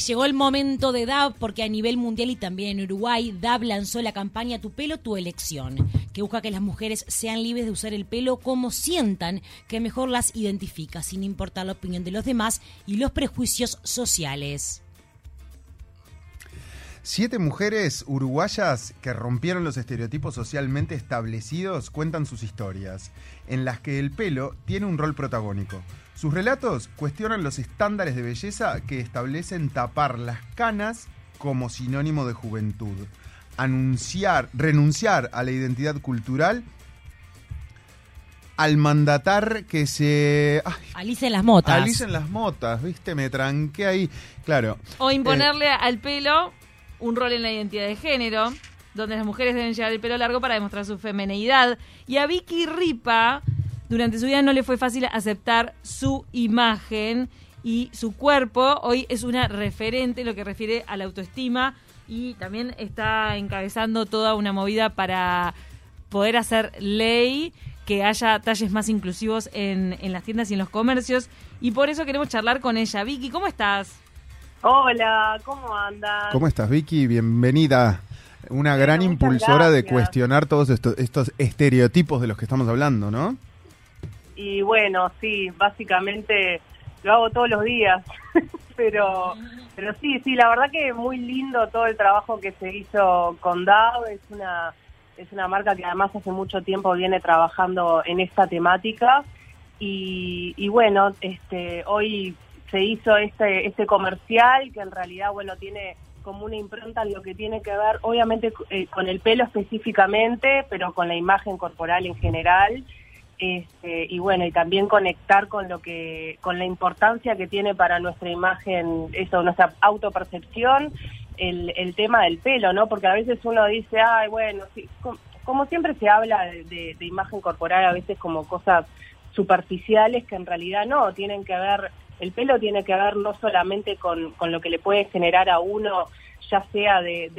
llegó el momento de DAB porque a nivel mundial y también en Uruguay, DAB lanzó la campaña Tu pelo, tu elección, que busca que las mujeres sean libres de usar el pelo como sientan que mejor las identifica, sin importar la opinión de los demás y los prejuicios sociales. Siete mujeres uruguayas que rompieron los estereotipos socialmente establecidos cuentan sus historias, en las que el pelo tiene un rol protagónico. Sus relatos cuestionan los estándares de belleza que establecen tapar las canas como sinónimo de juventud, anunciar, renunciar a la identidad cultural al mandatar que se... Alicen las motas. Alicen las motas, viste, me tranqué ahí. Claro. O imponerle eh, al pelo un rol en la identidad de género, donde las mujeres deben llevar el pelo largo para demostrar su femeneidad. Y a Vicky Ripa, durante su vida no le fue fácil aceptar su imagen y su cuerpo. Hoy es una referente en lo que refiere a la autoestima y también está encabezando toda una movida para poder hacer ley que haya talles más inclusivos en, en las tiendas y en los comercios. Y por eso queremos charlar con ella. Vicky, ¿cómo estás? Hola, ¿cómo andas? ¿Cómo estás, Vicky? Bienvenida. Una gran impulsora de cuestionar todos estos, estos estereotipos de los que estamos hablando, ¿no? Y bueno, sí, básicamente lo hago todos los días, pero pero sí, sí, la verdad que muy lindo todo el trabajo que se hizo con DAO, es una es una marca que además hace mucho tiempo viene trabajando en esta temática y, y bueno, este hoy se hizo este, este comercial que en realidad, bueno, tiene como una impronta en lo que tiene que ver, obviamente, eh, con el pelo específicamente, pero con la imagen corporal en general. Este, y bueno, y también conectar con lo que, con la importancia que tiene para nuestra imagen, eso, nuestra autopercepción, el, el tema del pelo, ¿no? Porque a veces uno dice, ay, bueno, sí, como, siempre se habla de, de imagen corporal, a veces como cosas superficiales que en realidad no, tienen que ver el pelo tiene que ver no solamente con, con lo que le puede generar a uno, ya sea de,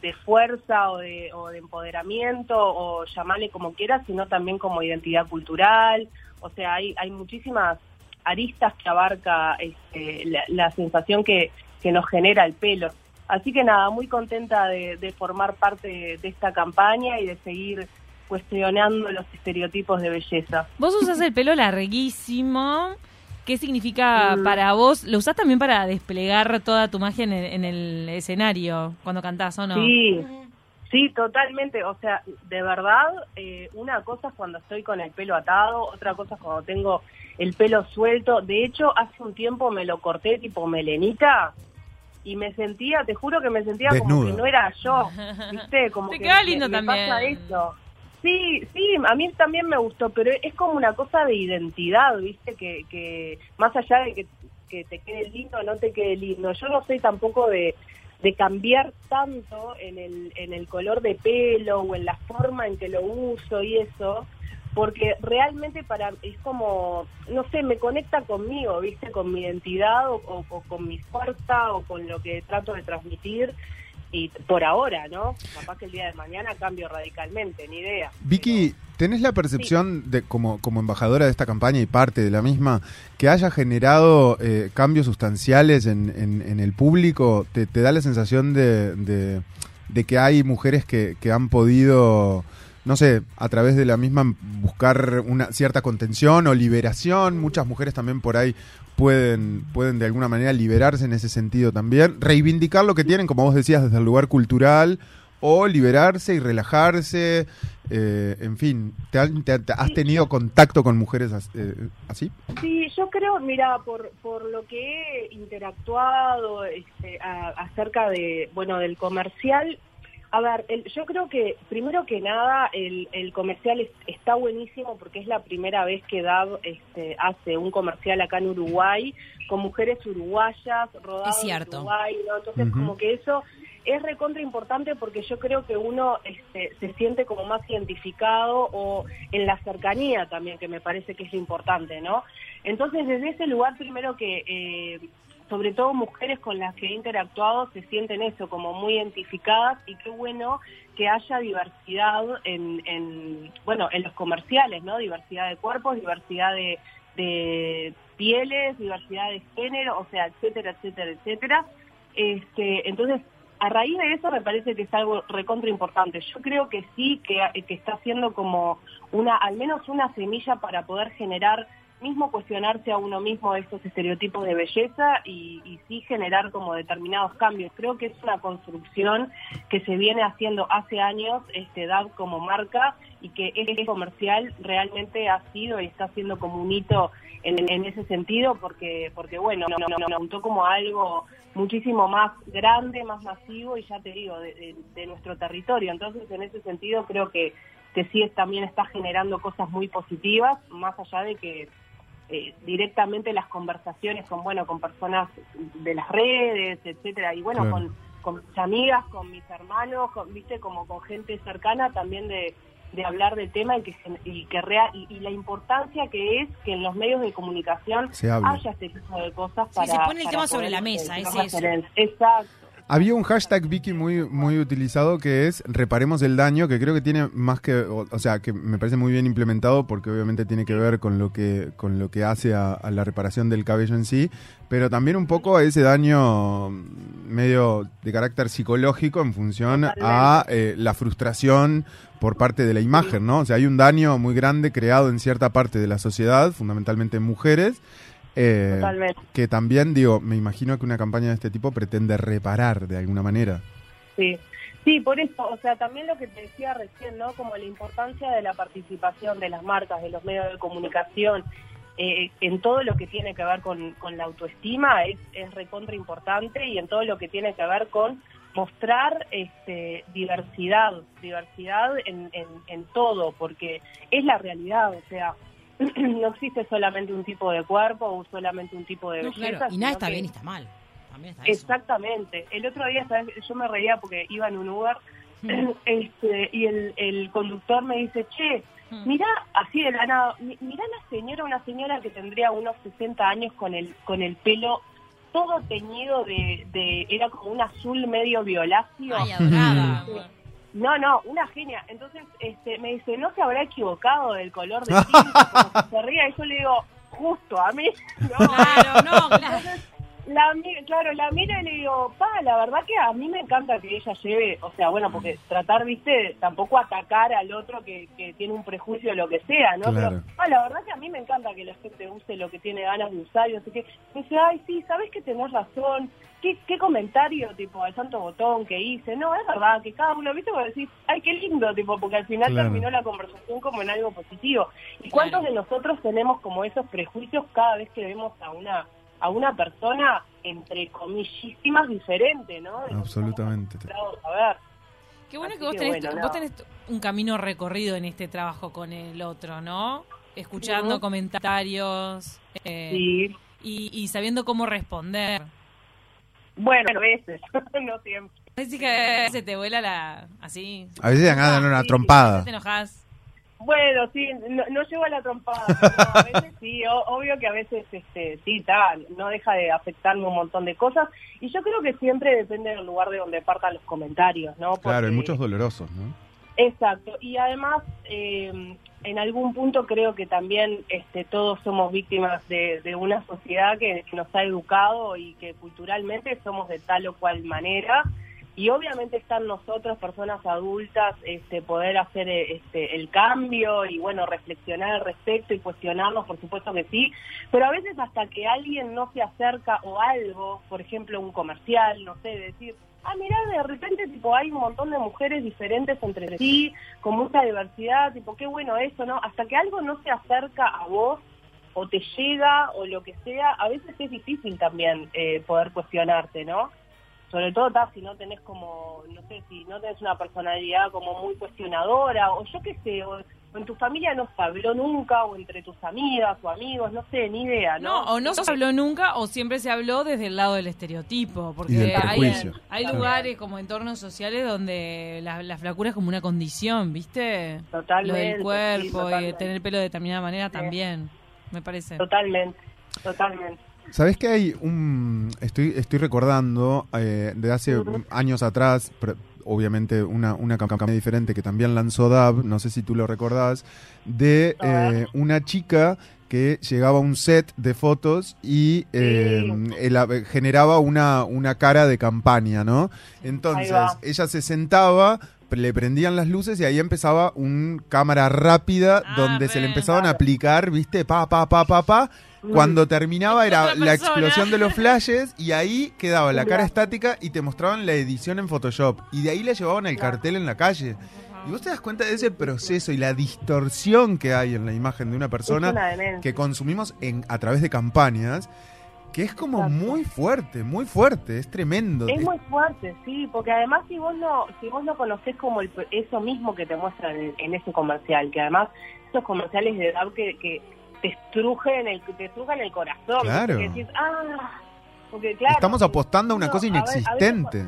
de, fuerza o de, o de empoderamiento o llamarle como quiera, sino también como identidad cultural. O sea, hay, hay muchísimas aristas que abarca este, la, sensación que, que nos genera el pelo. Así que nada, muy contenta de, de formar parte de esta campaña y de seguir cuestionando los estereotipos de belleza. Vos usas el pelo larguísimo. ¿Qué significa mm. para vos? ¿Lo usás también para desplegar toda tu magia en el, escenario cuando cantás o no? Sí, sí, totalmente. O sea, de verdad, eh, una cosa es cuando estoy con el pelo atado, otra cosa es cuando tengo el pelo suelto. De hecho, hace un tiempo me lo corté tipo melenita y me sentía, te juro que me sentía como que no era yo, ¿viste? Como Te que queda lindo también. pasa eso. Sí, sí, a mí también me gustó, pero es como una cosa de identidad, ¿viste? Que, que más allá de que, que te quede lindo o no te quede lindo, yo no soy tampoco de, de cambiar tanto en el, en el color de pelo o en la forma en que lo uso y eso, porque realmente para es como, no sé, me conecta conmigo, ¿viste? Con mi identidad o, o con mi fuerza o con lo que trato de transmitir y por ahora, ¿no? Capaz que el día de mañana cambio radicalmente, ni idea. Vicky, ¿tenés la percepción de como, como embajadora de esta campaña y parte de la misma que haya generado eh, cambios sustanciales en, en, el público? ¿Te, da la sensación de, de, que hay mujeres que, que han podido no sé, a través de la misma buscar una cierta contención o liberación. Muchas mujeres también por ahí pueden, pueden de alguna manera liberarse en ese sentido también. Reivindicar lo que tienen, como vos decías, desde el lugar cultural o liberarse y relajarse. Eh, en fin, ¿te, has tenido contacto con mujeres eh, así? Sí, yo creo, mira, por, por lo que he interactuado este, acerca de, bueno, del comercial, a ver, yo creo que primero que nada el, el comercial está buenísimo porque es la primera vez que DAB este, hace un comercial acá en Uruguay con mujeres uruguayas rodadas en Uruguay, ¿no? Entonces como que eso es recontra importante porque yo creo que uno este, se siente como más identificado o en la cercanía también, que me parece que es lo importante, ¿no? Entonces desde ese lugar primero que... Eh, sobre todo mujeres con las que he interactuado se sienten eso, como muy identificadas y qué bueno que haya diversidad en, bueno, en los comerciales, ¿no? Diversidad de cuerpos, diversidad de, pieles, diversidad de género, o sea, etcétera, etcétera, etcétera. Este, entonces, a raíz de eso me parece que es algo recontra importante. Yo creo que sí, que, que está siendo como una, al menos una semilla para poder generar mismo cuestionarse a uno mismo estos estereotipos de belleza y, y, sí generar como determinados cambios. Creo que es una construcción que se viene haciendo hace años, este DAB como marca, y que este comercial realmente ha sido y está siendo como un hito en, en ese sentido, porque, porque bueno, nos no, no, apuntó como algo muchísimo más grande, más masivo y ya te digo, de, de, nuestro territorio. Entonces, en ese sentido, creo que que sí es, también está generando cosas muy positivas, más allá de que eh, directamente las conversaciones con bueno con personas de las redes, etcétera, y bueno claro. con, con mis amigas, con mis hermanos, con, viste como con gente cercana también de, de hablar del tema y que y que rea, y, y, la importancia que es que en los medios de comunicación haya este tipo de cosas para sí, se pone el tema sobre la mesa, es eso. Exacto. Había un hashtag, Vicky, muy, muy utilizado que es reparemos el daño, que creo que tiene más que, o, o, sea, que me parece muy bien implementado porque obviamente tiene que ver con lo que, con lo que hace a, a la reparación del cabello en sí, pero también un poco a ese daño medio de carácter psicológico en función a eh, la frustración por parte de la imagen, ¿no? O sea, hay un daño muy grande creado en cierta parte de la sociedad, fundamentalmente en mujeres, eh, que también, digo, me imagino que una campaña de este tipo pretende reparar de alguna manera. Sí, sí, por eso, o sea, también lo que te decía recién, ¿no? Como la importancia de la participación de las marcas, de los medios de comunicación, eh, en todo lo que tiene que ver con, con la autoestima es, es recontra importante y en todo lo que tiene que ver con mostrar este, diversidad, diversidad en, en, en todo, porque es la realidad, o sea, no existe solamente un tipo de cuerpo o solamente un tipo de no, belleza. Claro. Y nada está que... bien y está mal. También está Exactamente. El otro día ¿sabes? yo me reía porque iba en un Uber mm. este, y el, el conductor me dice, che, mm. mira así de la nada, mira la señora, una señora que tendría unos 60 años con el, con el pelo todo teñido de, de era como un azul medio violáceo. Ay, adorada. No, no, una genia. Entonces este, me dice, ¿no se habrá equivocado del color de tinta? Como se ría y yo le digo, justo a mí. No, claro, no, claro. Entonces, la, claro, la miro y le digo, pa, la verdad que a mí me encanta que ella lleve, o sea, bueno, porque tratar, viste, tampoco atacar al otro que, que tiene un prejuicio o lo que sea, ¿no? Claro. Pero, pa, la verdad que a mí me encanta que la gente use lo que tiene ganas de usar y qué. Me dice, ay, sí, sabes que tenés razón. ¿Qué, ¿Qué comentario, tipo, al santo botón que hice? No, es verdad que cada uno, viste, vos decís, ay, qué lindo, tipo, porque al final Claro. terminó la conversación como en algo positivo. ¿Y cuántos Claro. de nosotros tenemos como esos prejuicios cada vez que vemos a una a una persona entre comillísimas diferente, ¿no? De Absolutamente. a ver. Qué bueno Así que vos que tenés, bueno, vos no. tenés un camino recorrido en este trabajo con el otro, ¿no? Escuchando comentarios eh, Sí. y, y sabiendo cómo responder. Bueno, a veces, no siempre. Así que se te vuela la... así. A veces dan ganas de dar una Sí, trompada. Te enojas. Bueno, sí, no, no llego a la trompada, pero no, a veces sí, o- obvio que a veces este, sí, tal, no deja de afectarme un montón de cosas. Y yo creo que siempre depende del lugar de donde partan los comentarios, ¿no? Claro, hay muchos dolorosos, ¿no? Exacto, y además eh, en algún punto creo que también este, todos somos víctimas de, de una sociedad que, nos ha educado y que culturalmente somos de tal o cual manera. Y obviamente están nosotros, personas adultas, este, poder hacer eh, este, el cambio y bueno, reflexionar al respecto y cuestionarnos, por supuesto que sí, pero a veces hasta que alguien no se acerca o algo, por ejemplo un comercial, no sé, decir, ah, mira, de repente tipo hay un montón de mujeres diferentes entre sí, con mucha diversidad, tipo, qué bueno eso, ¿no? Hasta que algo no se acerca a vos o te llega o lo que sea, a veces es difícil también eh, poder cuestionarte, ¿no? Sobre todo si no tenés como, no sé, si no tenés una personalidad como muy cuestionadora o yo qué sé, o, o en tu familia no se habló nunca o entre tus amigas o amigos, no sé, ni idea, No, ¿no? o no se habló nunca o siempre se habló desde el lado del estereotipo. Porque del hay, lugares como entornos sociales donde la, la flacura es como una condición, ¿viste? Totalmente, Lo del sí, cuerpo y totalmente. tener el pelo de determinada manera Sí. también, me parece. Totalmente, totalmente. ¿Sabés que hay un... Estoy, estoy recordando eh, de hace años atrás, obviamente una, una cam- campaña diferente que también lanzó DAB, no sé si tú lo recordás, de eh, una chica que llegaba un set de fotos y eh, generaba una, una cara de campaña, ¿no? Entonces, ella se sentaba, le prendían las luces y ahí empezaba un cámara rápida Ah, donde se le empezaban a aplicar, ¿viste? Pa, pa, pa, pa, pa. Cuando terminaba era la explosión de los flashes y ahí quedaba la cara estática y te mostraban la edición en Photoshop. Y de ahí le llevaban el cartel en la calle. Y vos te das cuenta de ese proceso y la distorsión que hay en la imagen de una persona una que consumimos en, a través de campañas, que es como Exacto. muy fuerte, muy fuerte, es tremendo. Es muy fuerte, sí, porque además si vos no, si vos no conocés como el- eso mismo que te muestran en, en ese comercial, que además esos comerciales de edad que, que te estrujen el, te estrujan el corazón, Claro. porque decís, ah, porque claro, Estamos apostando a una cosa a ver- a veces inexistente.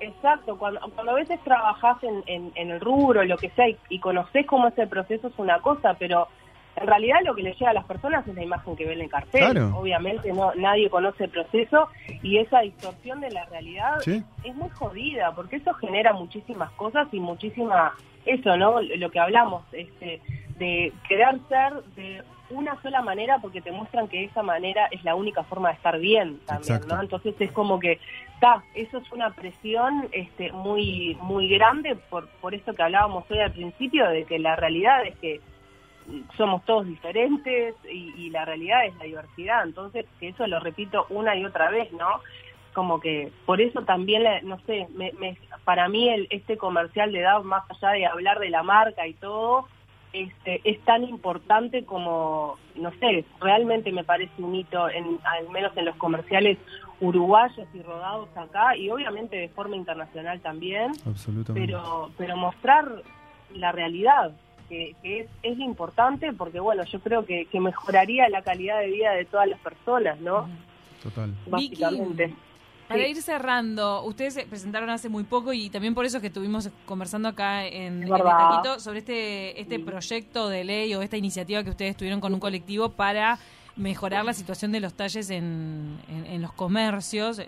Exacto, cuando, cuando a veces trabajás en, en, en el rubro, lo que sea, y, y conocés cómo es el proceso es una cosa, pero en realidad lo que le llega a las personas es la imagen que ven en el cartel. Claro. Obviamente no nadie conoce el proceso y esa distorsión de la realidad Sí. es muy jodida, porque eso genera muchísimas cosas y muchísima, eso, ¿no? Lo que hablamos, este, de querer ser de una sola manera porque te muestran que esa manera es la única forma de estar bien también, Exacto. ¿no? Entonces es como que, está, eso es una presión este, muy muy grande por, por esto que hablábamos hoy al principio, de que la realidad es que somos todos diferentes y, y la realidad es la diversidad, entonces que eso lo repito una y otra vez, ¿no? Como que por eso también, no sé, me, me- para mí el, este comercial de DAO, más allá de hablar de la marca y todo, este, es tan importante como, no sé, realmente me parece un hito, en, al menos en los comerciales uruguayos y rodados acá, y obviamente de forma internacional también, Absolutamente. pero pero mostrar la realidad que, que es, es importante porque bueno yo creo que, que mejoraría la calidad de vida de todas las personas no Total. básicamente Para ir cerrando, ustedes se presentaron hace muy poco y también por eso es que estuvimos conversando acá en, en el. Taquito sobre este, este proyecto de ley o esta iniciativa que ustedes tuvieron con un colectivo para mejorar la situación de los talles en, en- en los comercios,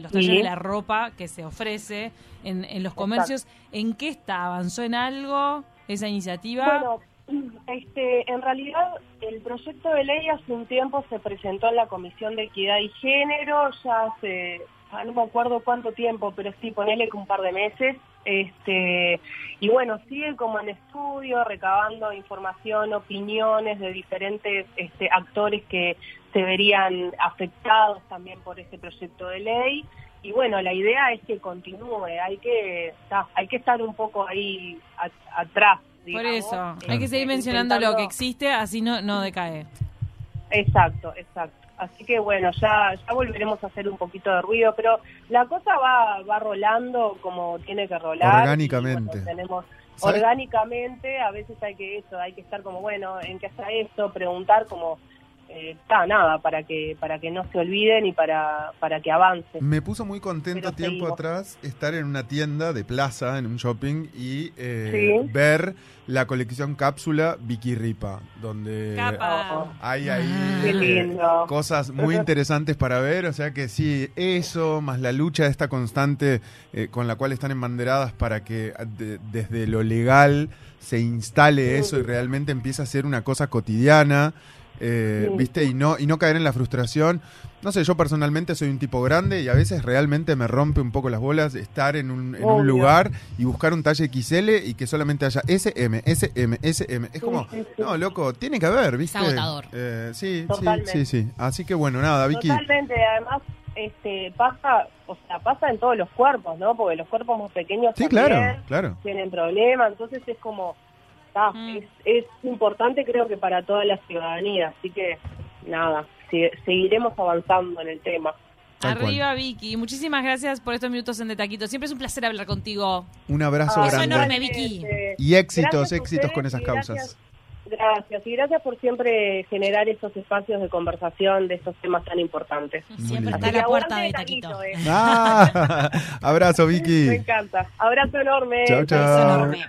los talles Sí. de la ropa que se ofrece en, en los comercios. ¿En qué está? ¿Avanzó en algo esa iniciativa? bueno este en realidad el proyecto de ley hace un tiempo se presentó en la comisión de equidad y género ya hace ah, no me acuerdo cuánto tiempo pero sí ponele que un par de meses este y bueno sigue como en estudio recabando información opiniones de diferentes este, actores que se verían afectados también por este proyecto de ley y bueno la idea es que continúe hay que hay que estar un poco ahí a- atrás por eso, este, hay que seguir mencionando lo que existe, así no, no decae. Exacto, exacto. Así que bueno, ya, ya volveremos a hacer un poquito de ruido, pero la cosa va, va rolando como tiene que rolar. Orgánicamente. Tenemos orgánicamente, a veces hay que eso, hay que estar como bueno, ¿en qué está esto? Preguntar como eh, está nada para que para que no se olviden y para para que avance. Me puso muy contento Pero tiempo seguimos. atrás estar en una tienda de plaza, en un shopping, y eh, Sí. ver la colección cápsula Vicky Ripa, donde Capa. hay ahí Ah. Eh, cosas muy interesantes para ver, o sea que sí, eso, más la lucha esta constante eh, con la cual están embanderadas para que de- desde lo legal se instale eso y realmente empiece a ser una cosa cotidiana. Eh, Sí. viste y no y no caer en la frustración no sé yo personalmente soy un tipo grande y a veces realmente me rompe un poco las bolas estar en un, en un lugar y buscar un talle XL y que solamente haya SM, SM, SM. Es como, Sí, sí, sí. no, loco, tiene que haber, ¿viste? Es agotador. Eh, sí, sí, sí, sí. Así que bueno, nada, Vicky. Totalmente, además este pasa, o sea, pasa en todos los cuerpos, ¿no? Porque los cuerpos más pequeños Sí, también claro, claro. tienen problemas, entonces es como, Mm. es, es importante creo que para toda la ciudadanía, así que nada, si- seguiremos avanzando en el tema. Tal cual. Arriba, Vicky. Muchísimas gracias por estos minutos en De Taquito. Siempre es un placer hablar contigo. Un abrazo Ah, grande. enorme, Vicky. Este, Y éxitos, gracias éxitos con esas causas. Gracias, gracias, y gracias por siempre generar estos espacios de conversación de estos temas tan importantes. Siempre está la puerta de Taquito, Taquito. eh. Ah, abrazo, Me Vicky. encanta. Abrazo enorme. Beso enorme.